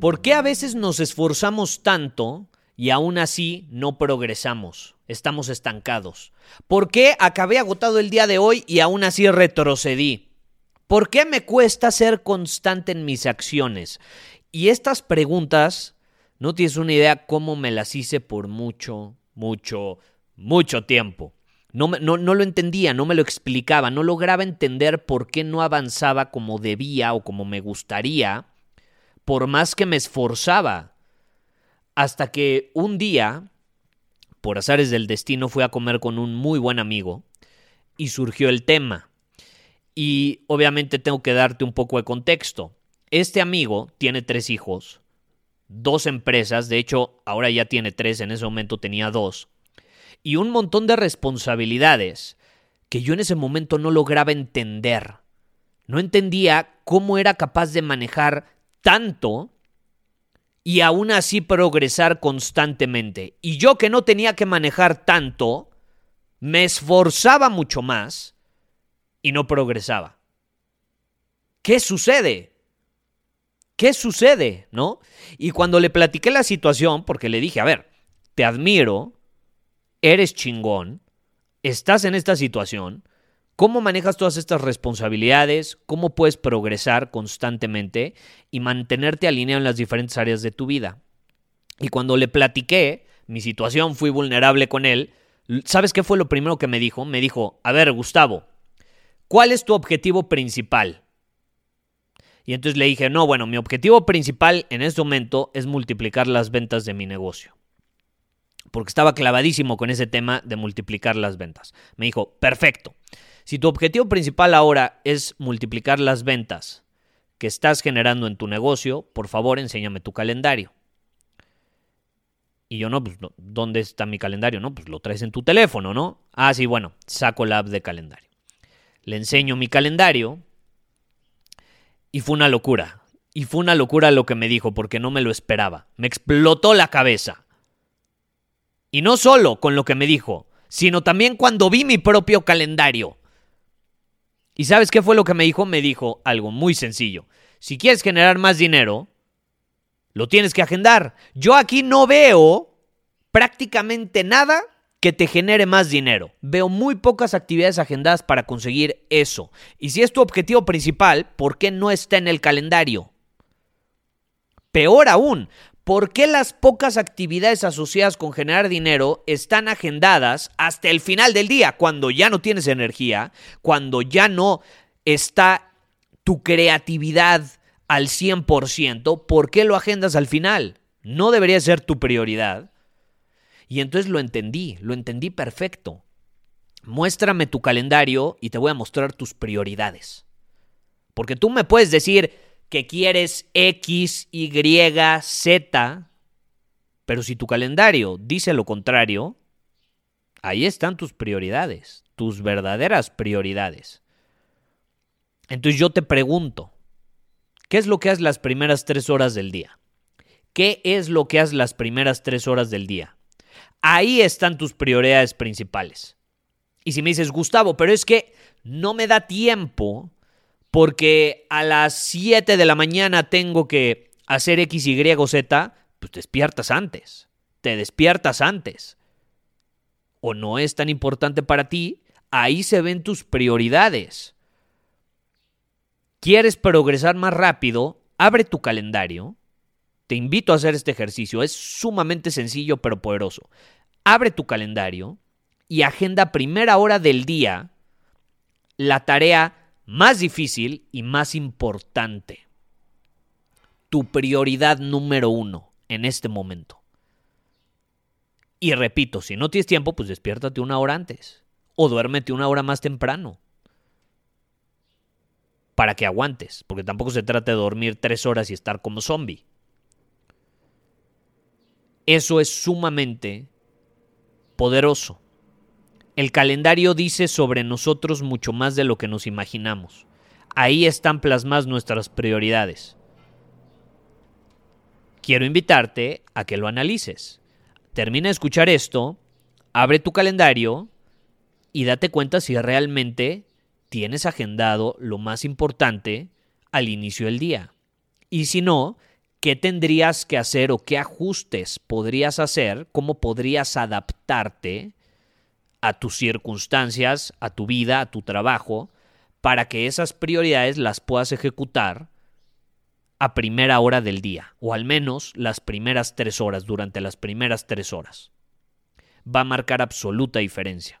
¿Por qué a veces nos esforzamos tanto y aún así no progresamos? Estamos estancados. ¿Por qué acabé agotado el día de hoy y aún así retrocedí? ¿Por qué me cuesta ser constante en mis acciones? Y estas preguntas, no tienes una idea cómo me las hice por mucho, mucho, mucho tiempo. No, no, no, lo entendía, no me lo explicaba, no lograba entender por qué no avanzaba como debía o como me gustaría por más que me esforzaba. Hasta que un día, por azares del destino, fui a comer con un muy buen amigo y surgió el tema. Y obviamente tengo que darte un poco de contexto. Este amigo tiene tres hijos, dos empresas, de hecho ahora ya tiene tres, en ese momento tenía dos, y un montón de responsabilidades que yo en ese momento no lograba entender. No entendía cómo era capaz de manejar tanto y aún así progresar constantemente. Y yo que no tenía que manejar tanto, me esforzaba mucho más y no progresaba. ¿Qué sucede? ¿Qué sucede? ¿No? Y cuando le platiqué la situación, porque le dije, a ver, te admiro, eres chingón, estás en esta situación, ¿Cómo manejas todas estas responsabilidades? ¿Cómo puedes progresar constantemente y mantenerte alineado en las diferentes áreas de tu vida? Y cuando le platiqué mi situación, fui vulnerable con él, ¿sabes qué fue lo primero que me dijo? Me dijo, a ver, Gustavo, ¿cuál es tu objetivo principal? Y entonces le dije, no, bueno, mi objetivo principal en este momento es multiplicar las ventas de mi negocio. Porque estaba clavadísimo con ese tema de multiplicar las ventas. Me dijo, perfecto. Si tu objetivo principal ahora es multiplicar las ventas que estás generando en tu negocio, por favor enséñame tu calendario. Y yo no, pues, ¿dónde está mi calendario? No, pues lo traes en tu teléfono, ¿no? Ah, sí, bueno, saco la app de calendario. Le enseño mi calendario y fue una locura. Y fue una locura lo que me dijo porque no me lo esperaba. Me explotó la cabeza. Y no solo con lo que me dijo, sino también cuando vi mi propio calendario. ¿Y sabes qué fue lo que me dijo? Me dijo algo muy sencillo. Si quieres generar más dinero, lo tienes que agendar. Yo aquí no veo prácticamente nada que te genere más dinero. Veo muy pocas actividades agendadas para conseguir eso. Y si es tu objetivo principal, ¿por qué no está en el calendario? Peor aún, ¿Por qué las pocas actividades asociadas con generar dinero están agendadas hasta el final del día, cuando ya no tienes energía, cuando ya no está tu creatividad al 100%? ¿Por qué lo agendas al final? No debería ser tu prioridad. Y entonces lo entendí, lo entendí perfecto. Muéstrame tu calendario y te voy a mostrar tus prioridades. Porque tú me puedes decir, que quieres X, Y, Z, pero si tu calendario dice lo contrario, ahí están tus prioridades, tus verdaderas prioridades. Entonces yo te pregunto, ¿qué es lo que haces las primeras tres horas del día? ¿Qué es lo que haces las primeras tres horas del día? Ahí están tus prioridades principales. Y si me dices, Gustavo, pero es que no me da tiempo porque a las 7 de la mañana tengo que hacer X, Y, Z, pues despiertas antes. Te despiertas antes. O no es tan importante para ti, ahí se ven tus prioridades. ¿Quieres progresar más rápido? Abre tu calendario te invito a hacer este ejercicio. Es sumamente sencillo pero poderoso. Abre tu calendario y agenda primera hora del día la tarea más difícil y más importante. Tu prioridad número uno en este momento. Y repito, si no tienes tiempo, pues despiértate una hora antes. O duérmete una hora más temprano. Para que aguantes. Porque tampoco se trata de dormir tres horas y estar como zombie. Eso es sumamente poderoso. El calendario dice sobre nosotros mucho más de lo que nos imaginamos. Ahí están plasmadas nuestras prioridades. Quiero invitarte a que lo analices. Termina de escuchar esto, abre tu calendario y date cuenta si realmente tienes agendado lo más importante al inicio del día. Y si no, qué tendrías que hacer o qué ajustes podrías hacer, cómo podrías adaptarte a tus circunstancias, a tu vida, a tu trabajo, para que esas prioridades las puedas ejecutar a primera hora del día, o al menos las primeras tres horas, durante las primeras tres horas. Va a marcar absoluta diferencia.